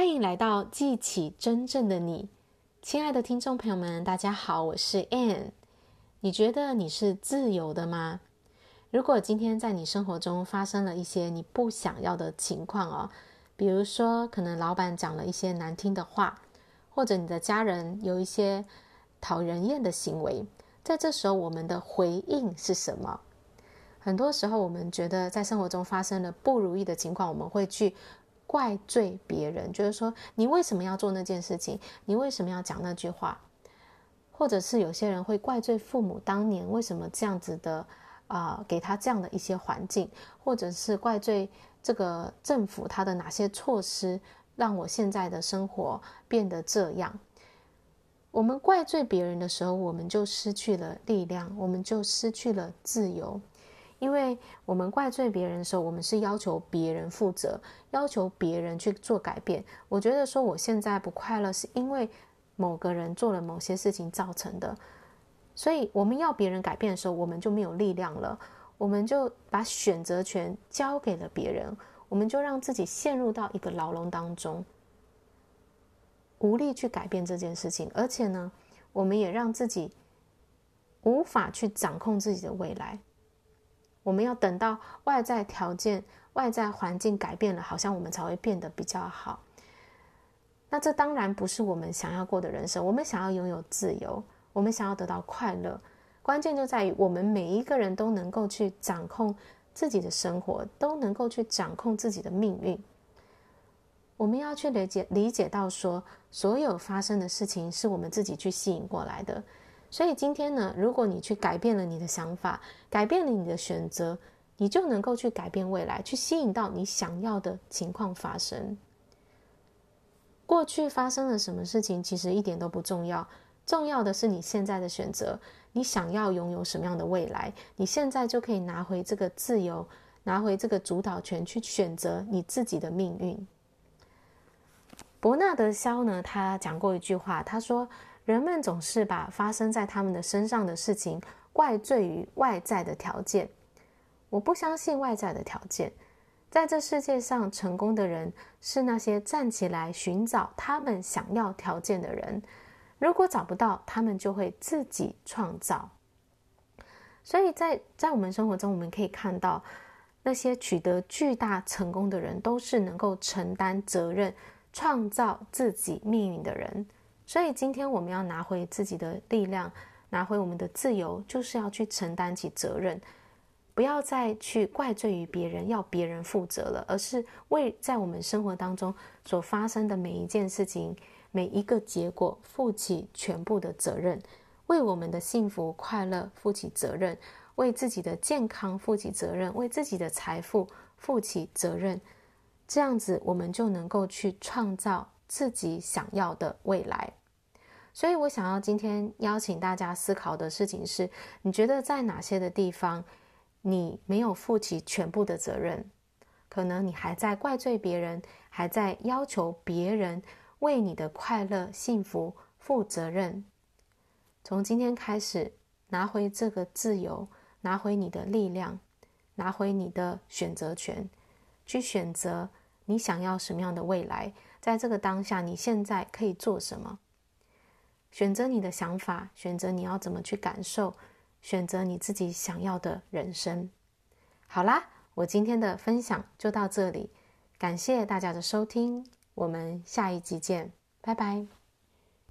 欢迎来到记起真正的你，亲爱的听众朋友们，大家好，我是 Ann。你觉得你是自由的吗？如果今天在你生活中发生了一些你不想要的情况哦，比如说可能老板讲了一些难听的话，或者你的家人有一些讨人厌的行为，在这时候我们的回应是什么？很多时候我们觉得在生活中发生了不如意的情况，我们会去。怪罪别人，就是说你为什么要做那件事情？你为什么要讲那句话？或者是有些人会怪罪父母当年为什么这样子的啊、给他这样的一些环境，或者是怪罪这个政府他的哪些措施让我现在的生活变得这样？我们怪罪别人的时候，我们就失去了力量，我们就失去了自由。因为我们怪罪别人的时候，我们是要求别人负责，要求别人去做改变。我觉得说我现在不快乐，是因为某个人做了某些事情造成的。所以我们要别人改变的时候，我们就没有力量了，我们就把选择权交给了别人，我们就让自己陷入到一个牢笼当中，无力去改变这件事情。而且呢，我们也让自己无法去掌控自己的未来。我们要等到外在条件、外在环境改变了，好像我们才会变得比较好。那这当然不是我们想要过的人生。我们想要拥有自由，我们想要得到快乐，关键就在于我们每一个人都能够去掌控自己的生活，都能够去掌控自己的命运。我们要去理解、理解到说，所有发生的事情是我们自己去吸引过来的。所以今天呢，如果你去改变了你的想法，改变了你的选择，你就能够去改变未来，去吸引到你想要的情况发生。过去发生了什么事情，其实一点都不重要，重要的是你现在的选择，你想要拥有什么样的未来，你现在就可以拿回这个自由，拿回这个主导权，去选择你自己的命运。伯纳德·肖呢，他讲过一句话，他说，人们总是把发生在他们的身上的事情怪罪于外在的条件。我不相信外在的条件。在这世界上，成功的人是那些站起来寻找他们想要条件的人。如果找不到，他们就会自己创造。所以在在我们生活中，我们可以看到那些取得巨大成功的人，都是能够承担责任、创造自己命运的人。所以今天我们要拿回自己的力量，拿回我们的自由，就是要去承担起责任，不要再去怪罪于别人，要别人负责了，而是为在我们生活当中所发生的每一件事情、每一个结果负起全部的责任，为我们的幸福快乐负起责任，为自己的健康负起责任，为自己的财富负起责任，这样子我们就能够去创造自己想要的未来。所以，我想要今天邀请大家思考的事情是：你觉得在哪些的地方，你没有负起全部的责任？可能你还在怪罪别人，还在要求别人为你的快乐、幸福负责任。从今天开始，拿回这个自由，拿回你的力量，拿回你的选择权，去选择你想要什么样的未来。在这个当下，你现在可以做什么？选择你的想法，选择你要怎么去感受，选择你自己想要的人生。好啦，我今天的分享就到这里，感谢大家的收听，我们下一集见，拜拜。